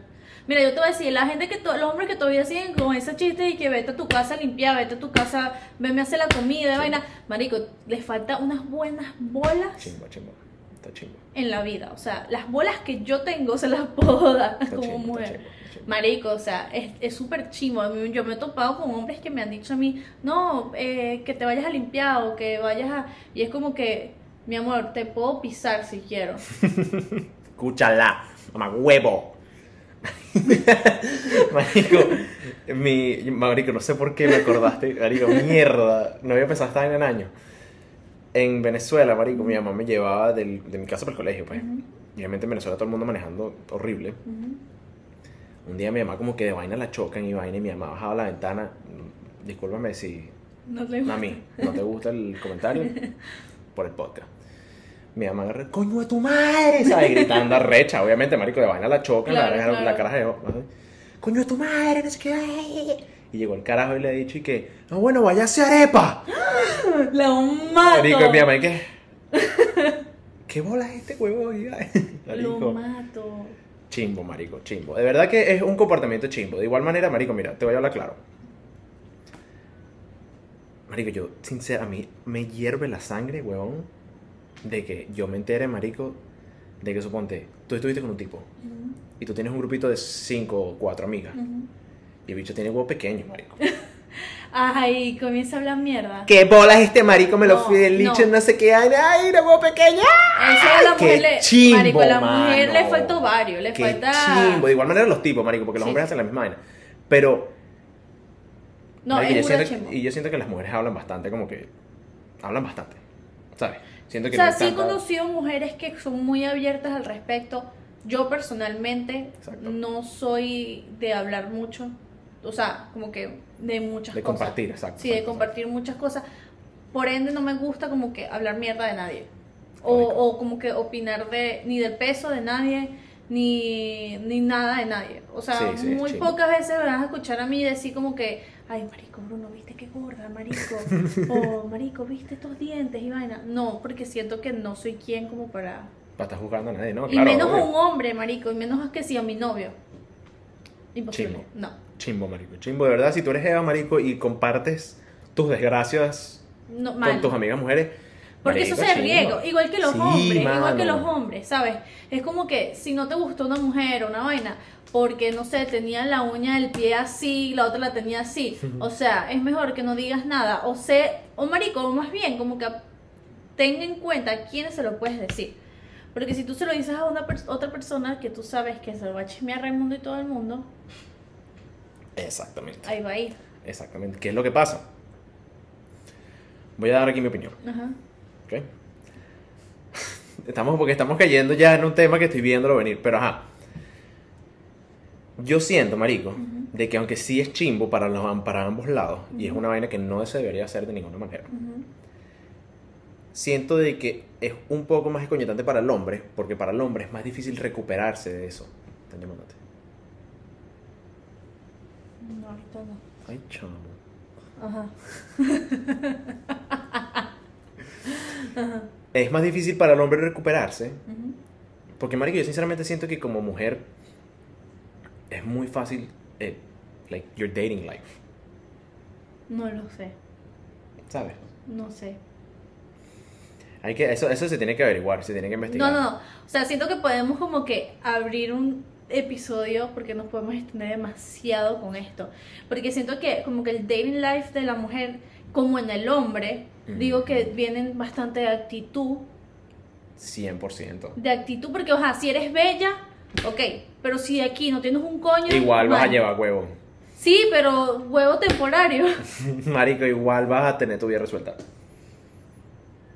Mira, yo te voy a decir, la gente que, los hombres que todavía siguen con ese chiste y que vete a tu casa a limpiar, vete a tu casa, venme a hacer la comida, vaina. Marico, les falta unas buenas bolas Chimbo, chimbo. Está chimbo. en la vida. O sea, las bolas que yo tengo se las puedo dar Está como mujer. Marico, o sea, es es súper chimo. Yo me he topado con hombres que me han dicho a mí, no, eh, que te vayas a limpiar o que vayas a... Y es como que, mi amor, te puedo pisar si quiero. Escúchala, mamá huevo. marico, mi, marico, no sé por qué me acordaste, marico, mierda, no había pensado estar en años. En Venezuela, marico, mi mamá me llevaba del- de mi casa para el colegio, pues. Y obviamente en Venezuela todo el mundo manejando horrible. Un día mi mamá como que de vaina la chocan y vaina y mi mamá bajaba la ventana. Discúlpame si No te gusta. Mami, ¿no te gusta el comentario? Por el podcast. Mi mamá agarra, coño de tu madre, ¿sabes? Gritando arrecha, obviamente, marico, de vaina la chocan, Claro, la, claro. la caraja coño de tu madre, no sé qué. ay". Y llegó el carajo y le ha dicho y que, no, bueno, vaya a arepa. La mato. Marico, y mi mamá, ¿y qué? ¿Qué bola es este huevo? Lo mato. chimbo, marico, chimbo. De verdad que es un comportamiento chimbo. De igual manera, marico, mira, te voy a hablar claro. Marico, yo, sincera, a mí me hierve la sangre, huevón, de que yo me entere, marico, de que suponte, tú estuviste con un tipo Ujú, y tú tienes un grupito de cinco o cuatro amigas ujú. y el bicho tiene huevo pequeño, marico. Ay, comienza a hablar mierda. ¿Qué bolas este marico? Me lo No, fui del licho, no. no sé qué, ay, ay, de huevo pequeño. Eso a la qué mujer le. chimbo, marico, a la mujer le falta ovario, le Qué falta. chimbo. De igual manera los tipos, marico, porque los Sí, hombres hacen la misma vaina. Pero No, marico, es yo siento, y yo siento que las mujeres hablan bastante, como que hablan bastante, ¿sabes? Siento O sea, no sí he tanta- conocido mujeres que son muy abiertas al respecto. Yo personalmente Exacto. no soy de hablar mucho. O sea, como que de muchas De cosas. compartir, exacto, Sí, de exacto, compartir muchas cosas. Por ende, no me gusta como que hablar mierda de nadie. O, o como que opinar de ni del peso de nadie, ni, ni nada de nadie. O sea, Sí, sí, muy pocas veces me vas a escuchar a mí decir como que, ay, marico, Bruno, ¿viste qué gorda, marico? o, marico, ¿viste estos dientes y vaina? No, porque siento que no soy quien como para... Para estar juzgando a nadie, ¿no? y menos a un hombre, marico, y menos que si a mi novio. Imposible. Chimbo. No. Chimbo, marico. Chimbo, de verdad, si tú eres Eva, marico, y compartes tus desgracias no con tus amigas mujeres. Porque marico, eso se chimbo. riego, igual que los Sí, hombres, igual que mano. los hombres, ¿sabes? Es como que si no te gustó una mujer o una vaina, porque no sé, tenía la uña del pie así, la otra la tenía así, o sea, es mejor que no digas nada, o sé, o marico, o más bien, como que ten en cuenta a quiénes se lo puedes decir. Porque si tú se lo dices a una pers- otra persona que tú sabes que se lo va a chismear Raimundo y todo el mundo, Exactamente. ahí va a ir. Exactamente. ¿Qué es lo que pasa? Voy a dar aquí mi opinión. Ajá. ¿Ok? Estamos, porque estamos cayendo ya en un tema que estoy viéndolo venir, pero ajá. Yo siento, marico, de que aunque sí es chimbo para, los, para ambos lados, y es una vaina que no se debería hacer de ninguna manera, Ujú. siento de que es un poco más escoñetante para el hombre, porque para el hombre es más difícil recuperarse de eso. Están llamándote. No, ahorita no. Ay, chamo. Ajá. Es más difícil para el hombre recuperarse, porque, marico, yo sinceramente siento que como mujer es muy fácil, eh, like, your dating life, No lo sé, ¿sabes? no sé. Hay que, eso, eso se tiene que averiguar, se tiene que investigar. No, no, no. O sea, siento que podemos como que abrir un episodio porque nos podemos extender demasiado con esto. Porque siento que como que el dating life de la mujer, como en el hombre, Digo que vienen bastante de actitud. 100%. De actitud, porque, o sea, si eres bella, ok. Pero si aquí no tienes un coño. Igual vas a llevar huevo. Sí, pero huevo temporario. Marico, igual vas a tener tu vida resuelta.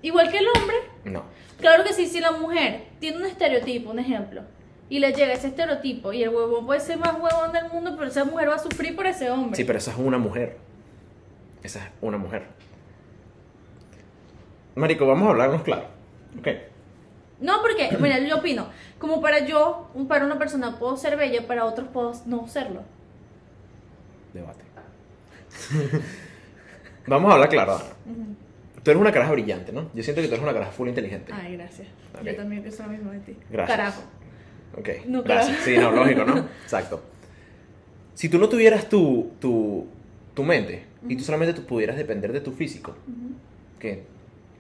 Igual que el hombre. No. Claro que sí, si la mujer tiene un estereotipo, un ejemplo, y le llega ese estereotipo, y el huevón puede ser más huevón del mundo, pero esa mujer va a sufrir por ese hombre. Sí, pero esa es una mujer. Esa es una mujer. Marico, vamos a hablarnos claro. Ok. No, porque, mira, yo opino, como para yo, para una persona puedo ser bella, para otros puedo no serlo. Debate. vamos a hablar claro. Ana. Tú eres una caraja brillante, ¿no? Yo siento que tú eres una caraja full inteligente. Ay, gracias. Yo también pienso lo mismo de ti. Gracias. Carajo. Ok, No, gracias. Sí, no, lógico, ¿no? Exacto. Si tú no tuvieras tu, tu, tu mente y tú solamente tú pudieras depender de tu físico, ¿qué?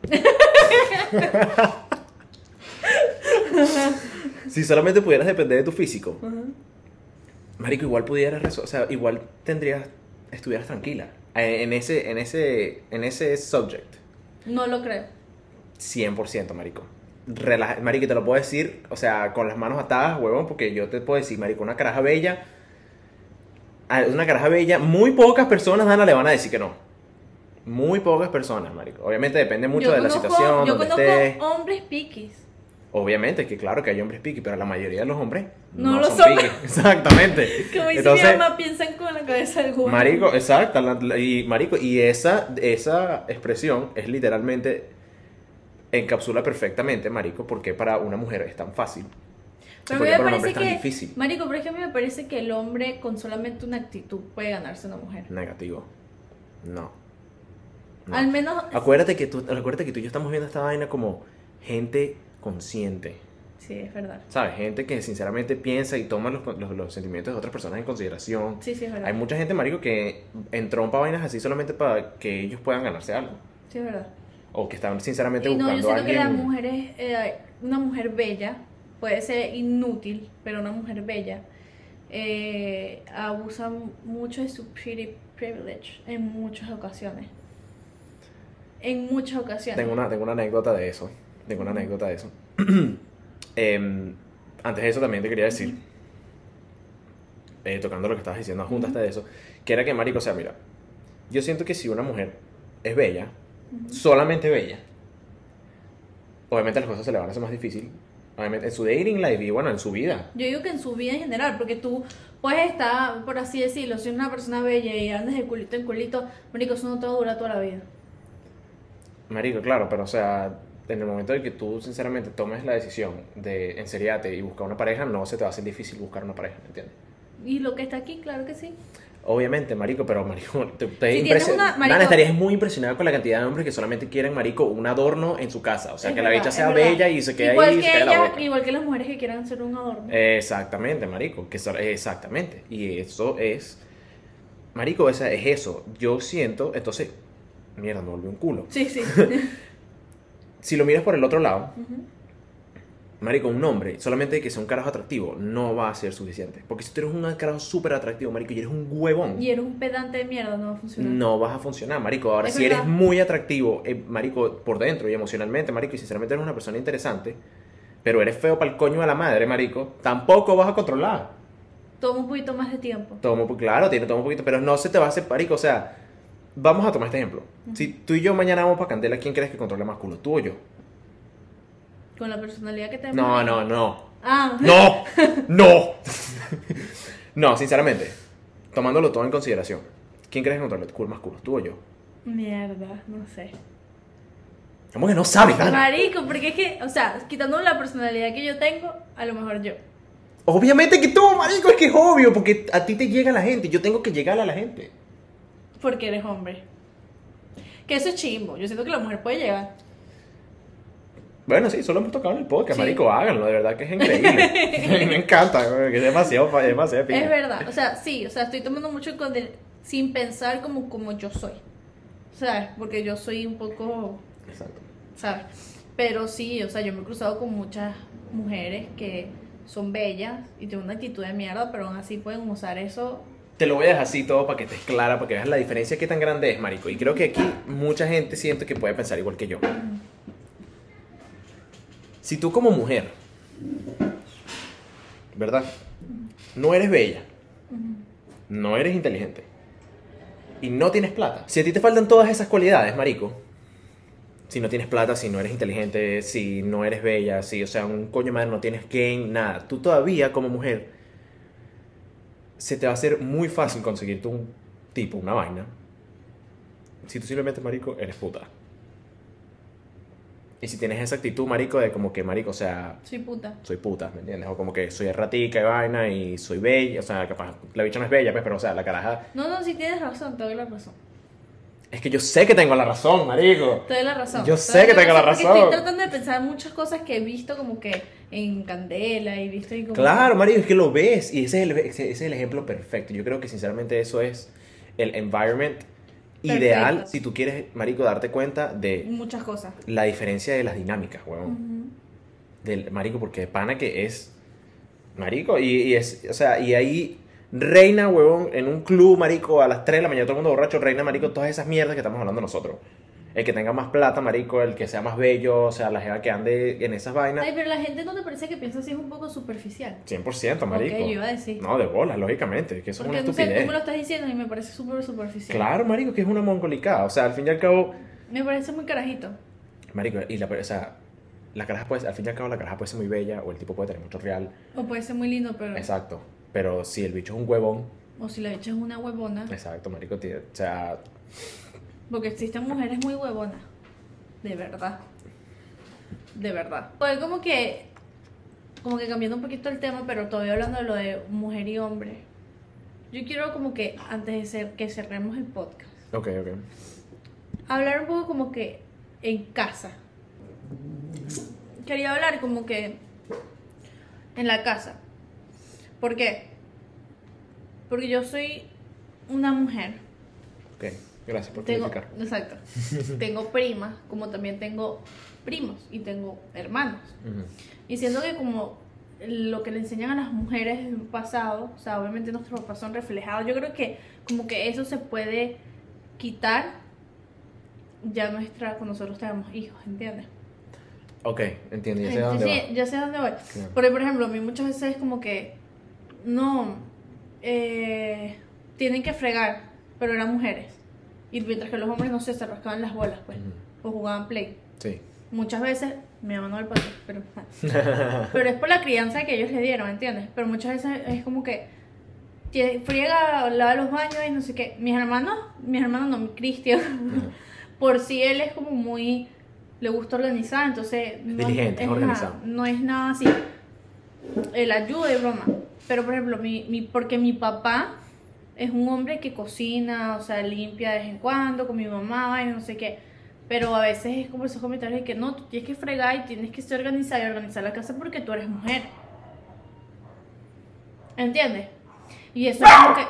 si solamente pudieras depender de tu físico, marico, igual pudieras, o sea, igual tendrías, estuvieras tranquila eh, en ese, en ese, en ese subject. No lo creo. 100%, marico. Relaja, marico, te lo puedo decir, o sea, con las manos atadas, huevón, porque yo te puedo decir, marico, una caraja bella, una caraja bella, muy pocas personas, Dana, le van a decir que no. Muy pocas personas, marico. Obviamente depende mucho Yo de la situación, Yo donde conozco estés. hombres piquis. Obviamente que claro que hay hombres piqui, pero la mayoría de los hombres No no, lo son. Exactamente. Como dice Entonces, mi mamá, piensan con la cabeza del huevo. Marico, exacto, y marico, y esa, esa expresión es literalmente encapsula perfectamente, marico, porque para una mujer es tan fácil. Pero a mí me parece es tan que, difícil. Marico, a mí me parece que el hombre con solamente una actitud puede ganarse una mujer. Negativo. No. No. Al menos. Acuérdate que tú, acuérdate que tú y yo estamos viendo esta vaina como gente consciente. Sí, es verdad. ¿Sabes? Gente que sinceramente piensa y toma los, los, los sentimientos de otras personas en consideración. Sí, sí, es verdad. Hay mucha gente, marico, que entrompa vainas así solamente para que ellos puedan ganarse algo. Sí, es verdad. O que están sinceramente Y no, yo buscando siento a que alguien. las mujeres, eh, una mujer bella, puede ser inútil, pero una mujer bella eh, abusa mucho de su pretty privilege en muchas ocasiones. En muchas ocasiones. Tengo una, tengo una anécdota de eso. Tengo una anécdota de eso. Em, antes de eso también te quería decir, eh, tocando lo que estabas diciendo, juntaste de eso, que era que, marico, o sea, mira, yo siento que si una mujer es bella, solamente bella, obviamente las cosas se le van a hacer más difícil. Obviamente en su dating life y bueno, en su vida. Yo digo que en su vida en general, porque tú puedes estar, por así decirlo, si eres una persona bella y andas de culito en culito, marico, eso no te va a durar toda la vida. Marico, claro, pero o sea, en el momento en que tú sinceramente tomes la decisión de enseriarte y buscar una pareja, no se te va a hacer difícil buscar una pareja, ¿me entiendes? Y lo que está aquí, claro que sí. Obviamente, marico, pero marico, te, te Si una- marico- estarías muy impresionado con la cantidad de hombres que solamente quieren, marico, un adorno en su casa. O sea, Es que la bicha sea verdad. bella y se quede igual ahí y que se cae la boca. Igual que las mujeres que quieran ser un adorno. Exactamente, marico, que exactamente. Y eso es, marico, esa es eso. Yo siento, entonces, mierda, me volvió un culo. Sí, sí. Si lo miras por el otro lado, Ujú. marico, un hombre, solamente que sea un carajo atractivo, no va a ser suficiente. Porque si tú eres un carajo súper atractivo, marico, y eres un huevón, y eres un pedante de mierda, no va a funcionar. no vas a funcionar, marico. Ahora, Es si verdad. eres muy atractivo, eh, marico, por dentro y emocionalmente, marico, y sinceramente eres una persona interesante, pero eres feo para el coño de la madre, marico, tampoco vas a controlar. Toma un poquito más de tiempo. Toma, claro, tiene toma un poquito, pero no se te va a hacer marico. O sea, vamos a tomar este ejemplo. Si tú y yo mañana vamos para Candela, ¿quién crees que controla más culo? ¿Tú o yo? Con la personalidad que tenemos. No, no, no. Ah, ¡No! ¡No! no, sinceramente, tomándolo todo en consideración, ¿quién crees que controla el culo más culo? ¿Tú o yo? Mierda, no sé. ¿Cómo que no sabes, Dana? Marico, porque es que, o sea, quitando la personalidad que yo tengo, a lo mejor yo. Obviamente que tú, marico, es que es obvio, porque a ti te llega la gente, yo tengo que llegarle a la gente. Porque eres hombre. Que eso es chimbo. Yo siento que la mujer puede llegar. Bueno, sí, solo hemos tocado en el podcast, Sí. marico, háganlo, de verdad que es increíble. Me encanta, que es demasiado, es demasiado Es verdad. O sea, sí, o sea, estoy tomando mucho con el- sin pensar como, como yo soy. ¿Sabes? Porque yo soy un poco, Exacto. ¿sabes? Pero sí, o sea, yo me he cruzado con muchas mujeres que son bellas y tienen una actitud de mierda, pero aún así pueden usar eso. Te lo voy a dejar así todo para que estés clara, para que veas la diferencia que tan grande es, marico. Y creo que aquí mucha gente siente que puede pensar igual que yo. Si tú como mujer, ¿verdad? No eres bella, no eres inteligente y no tienes plata. Si a ti te faltan todas esas cualidades, marico, si no tienes plata, si no eres inteligente, si no eres bella, si, o sea, un coño madre no tienes game, nada, tú todavía como mujer se te va a hacer muy fácil conseguirte un tipo, una vaina. Si tú simplemente, marico, eres puta. Y si tienes esa actitud, marico, de como que, marico, o sea, Soy puta. soy puta, ¿me entiendes? O como que soy erratica y vaina y soy bella, o sea, capaz, la bicha no es bella, pues, pero, o sea, la caraja... No, no, si tienes razón, te doy la razón. Es que yo sé que tengo la razón, marico. Te doy la razón. Yo sé que tengo la porque razón. Estoy tratando de pensar muchas cosas que he visto como que en Candela y visto y como Claro, marico, es que lo ves y ese es el, ese es el ejemplo perfecto. Yo creo que, sinceramente, eso es el environment ideal si tú quieres, marico, darte cuenta de muchas cosas. la diferencia de las dinámicas, weón. Del marico, porque de pana que es marico, y, y es, o sea, y ahí reina, huevón, en un club, marico, a las 3 de la mañana, todo el mundo borracho, reina, marico, todas esas mierdas que estamos hablando nosotros. El que tenga más plata, marico, el que sea más bello, o sea, la jeva que ande en esas vainas, Ay, pero la gente no te parece que piensa así es un poco superficial. 100%, marico. Ok, yo iba a decir. No, de bolas, lógicamente, que eso es Porque una no sé, tú estupidez. me lo estás diciendo y me parece súper superficial. Claro, marico, que es una mongolicada, o sea, al fin y al cabo, Me parece muy carajito. marico, y la, o sea, la caraja puede, al fin y al cabo, la caraja puede ser muy bella, o el tipo puede tener mucho real, O puede ser muy lindo, pero. exacto, pero si el bicho es un huevón, O si la hecha es una huevona. Exacto, marico, tiene- o sea, Porque existen mujeres muy huevonas. De verdad. De verdad. Pues como que. Como que cambiando un poquito el tema, pero todavía hablando de lo de mujer y hombre. Yo quiero como que antes de ser, que cerremos el podcast. ok, ok. hablar un poco como que en casa. Quería hablar como que en la casa. ¿Por qué? Porque yo soy una mujer. Ok, gracias por Tengo, clarificar. exacto. tengo primas, como también tengo primos y tengo hermanos. Ujú. Y siento que como lo que le enseñan a las mujeres en un pasado, o sea, obviamente nuestros papás son reflejados, yo creo que como que eso se puede quitar ya nuestra, cuando nosotros tengamos hijos, ¿entiendes? Ok, entiendo, ya sé dónde Sí, va. ya sé dónde voy. Claro. Porque, por ejemplo, a mí muchas veces es como que, no, eh, tienen que fregar, pero eran mujeres. Y mientras que los hombres, no sé, se rascaban las bolas, pues, Ujú. o jugaban play. Sí, Muchas veces Mi mamá no el pasó, pero... pero es por la crianza que ellos le dieron, ¿entiendes? Pero muchas veces es como que friega, lava los baños y no sé qué. Mis hermanos, mis hermanos no, mi Cristian, por si él es como muy, le gusta organizar, entonces no, Diligente, es organizado. nada, no es nada así. Él ayuda y broma. Pero por ejemplo, mi, mi, porque mi papá es un hombre que cocina, o sea, limpia de vez en cuando con mi mamá y no sé qué. Pero a veces es como esos comentarios de que no, tú tienes que fregar y tienes que ser organizada y organizar la casa porque tú eres mujer. ¿Entiendes? Y eso es como que...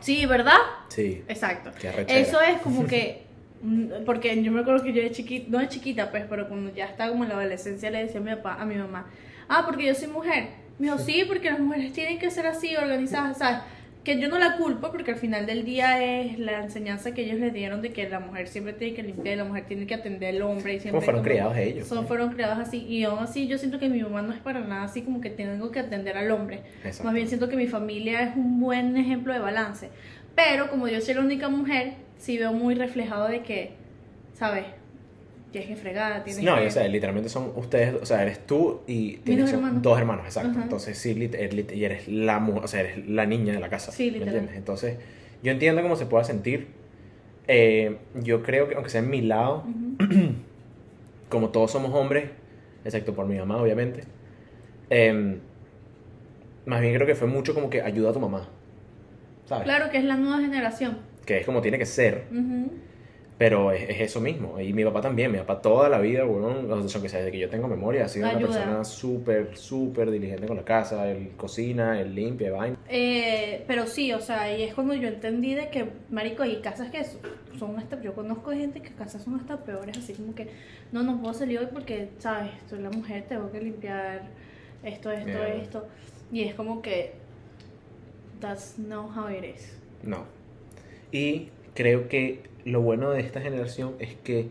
Sí, ¿verdad? Sí. Exacto. Eso es como que... mm, Porque yo me acuerdo que yo de chiquita, no de chiquita pues, pero cuando ya estaba como en la adolescencia le decía a mi papá, a mi mamá, ah, porque yo soy mujer. Me dijo, sí, porque las mujeres tienen que ser así, organizadas, ¿sabes? Que yo no la culpo porque al final del día es la enseñanza que ellos les dieron de que la mujer siempre tiene que limpiar, la mujer tiene que atender al hombre y siempre... ¿Cómo fueron como- criados ellos? Son, fueron criados así y aún así yo siento que mi mamá no es para nada así como que tengo que atender al hombre. Exacto. Más bien siento que mi familia es un buen ejemplo de balance. Pero como yo soy la única mujer, sí veo muy reflejado de que, ¿sabes? Tienes que fregar, tienes No, que... o sea, literalmente son ustedes, o sea, eres tú y tienes dos hermanos. dos hermanos, exacto. Ajá. Entonces, sí, eres lit- y eres la mujer, o sea, eres la niña de la casa. Sí, ¿me literal. entiendes? Entonces, yo entiendo cómo se pueda sentir. Eh, yo creo que, aunque sea en mi lado, Ujú. como todos somos hombres, excepto por mi mamá, obviamente, em, más bien creo que fue mucho como que ayuda a tu mamá, ¿sabes? Claro que es la nueva generación. Que es como tiene que ser, Ujú. Pero es, es eso mismo. Y mi papá también, mi papá toda la vida, bueno, o sea, desde que yo tengo memoria, ha sido una persona súper, súper diligente con la casa, él cocina, él limpia, vaina. Eh, pero sí, o sea, y es cuando yo entendí de que, marico, hay casas que son- hasta, yo conozco gente que casas son hasta peores, así como que, no, no puedo salir hoy porque, sabes, soy la mujer, tengo que limpiar esto, esto, Yeah. esto, y es como que, that's not how it is. No. Y creo que lo bueno de esta generación es que,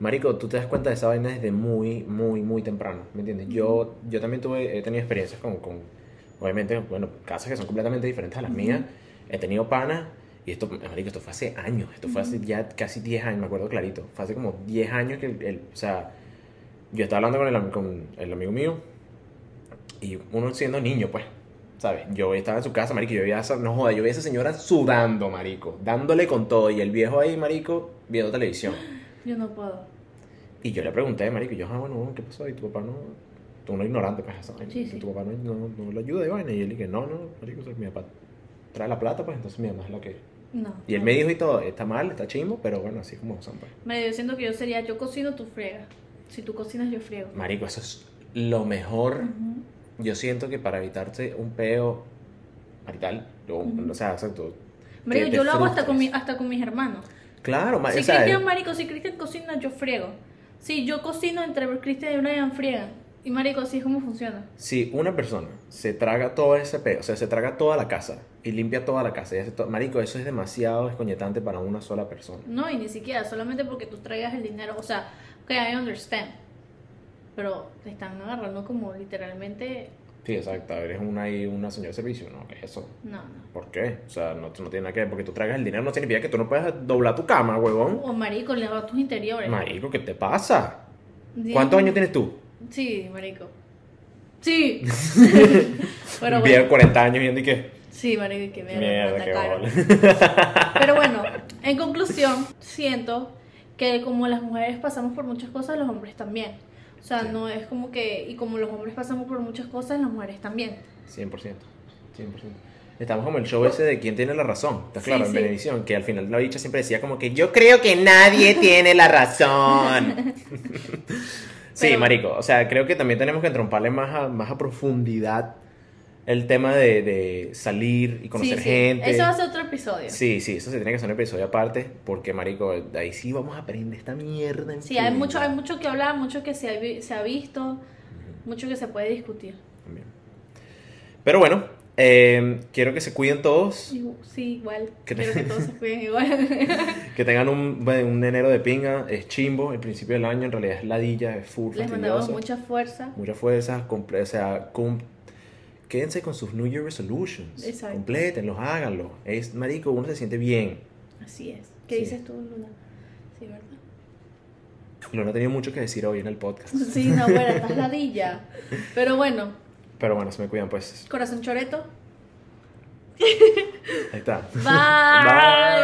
Marico, tú te das cuenta de esa vaina desde muy, muy, muy temprano, ¿me entiendes? Yo, yo también tuve, he tenido experiencias con, con, obviamente, bueno, casas que son completamente diferentes a las mías. He tenido panas, y esto, Marico, esto fue hace años, esto fue hace ya casi 10 años, me acuerdo clarito. Fue hace como 10 años que, el, el- o sea, yo estaba hablando con el, con el amigo mío, y uno siendo niño, pues, ¿sabes? Yo estaba en su casa, marico, y yo veía a esa, no joda, yo veía a esa señora sudando, marico, dándole con todo, y el viejo ahí, marico, viendo televisión. Yo no puedo. Y yo le pregunté, marico, y yo, ah, bueno, ¿qué pasó? Y tu papá no, tú no ignorante, pues, esa vaina, Sí, sí. tu papá no, no, no lo ayuda, y vaina, y él dije, no, no, marico, o sea, mi papá trae la plata, pues, entonces mi mamá es la que... No. Y él no. me dijo y todo, está mal, está chimbo, pero bueno, así como son, pues. Marico, yo siento que yo sería, yo cocino, tú friegas. Si tú cocinas, yo friego. Marico, eso es lo mejor. Yo siento que para evitarte un peo marital, o, Ujú. o sea, exacto. Marico, yo lo hago hasta con, mi, hasta con mis hermanos. Claro, ma- Si sea, Cristian, marico, si Cristian cocina, yo friego. Si yo cocino, entre Cristian y Brian friegan. Y marico, así es como funciona. si una persona se traga todo ese peo, o sea, se traga toda la casa y limpia toda la casa, y hace marico, eso es demasiado descoñetante para una sola persona. No, y ni siquiera, solamente porque tú traigas el dinero. O sea, ok, I understand. Pero te están agarrando como literalmente. Sí, exacto, eres una, una señora de servicio, ¿no? ¿Qué es eso? No, no. ¿Por qué? O sea, no, no tiene nada que ver, porque tú tragas el dinero no significa que tú no puedes doblar tu cama, huevón. O marico, le a tus interiores. Marico, ¿qué te pasa? ¿Cuántos años tienes tú? Sí, marico. Sí. Pero Bien, bueno. 40 años viendo y qué. Sí, marico, que me Mierda, me qué. Pero bueno, en conclusión, siento que como las mujeres pasamos por muchas cosas, los hombres también. O sea, Sí. no es como que, y como los hombres pasamos por muchas cosas, las mujeres también. 100%, 100%. Estamos como el show ese de quién tiene la razón, ¿está Sí, claro? en sí. Benevisión, que al final la dicha siempre decía como que yo creo que nadie tiene la razón. sí, Pero- marico, o sea, creo que también tenemos que entromparle más a, más a profundidad el tema de, de salir y conocer Sí, sí. gente. Eso va a ser otro episodio. Sí, Sí, sí, eso se tiene que hacer un episodio aparte, porque, marico, ahí sí vamos a aprender esta mierda. en hay serio. mucho, hay mucho que hablar, mucho que se ha, se ha visto, mucho que se puede discutir. También. Pero bueno, eh, quiero que se cuiden todos. Sí, igual. ¿Qué te- Quiero que todos se cuiden igual. Que tengan un, un enero de pinga, es chimbo, el principio del año en realidad es ladilla, es full Les mandamos mucha fuerza. Mucha fuerza, o sea, quédense con sus New Year Resolutions. Exacto. Complétenlos, háganlo. Es marico, uno se siente bien. Así es. ¿Qué Sí. dices tú, Luna? Sí, ¿verdad? Lo no he tenido mucho que decir hoy en el podcast. Sí, no, bueno, estás ladilla. Pero bueno, Pero bueno, se me cuidan, pues. corazón choreto. Ahí está. Bye. Bye.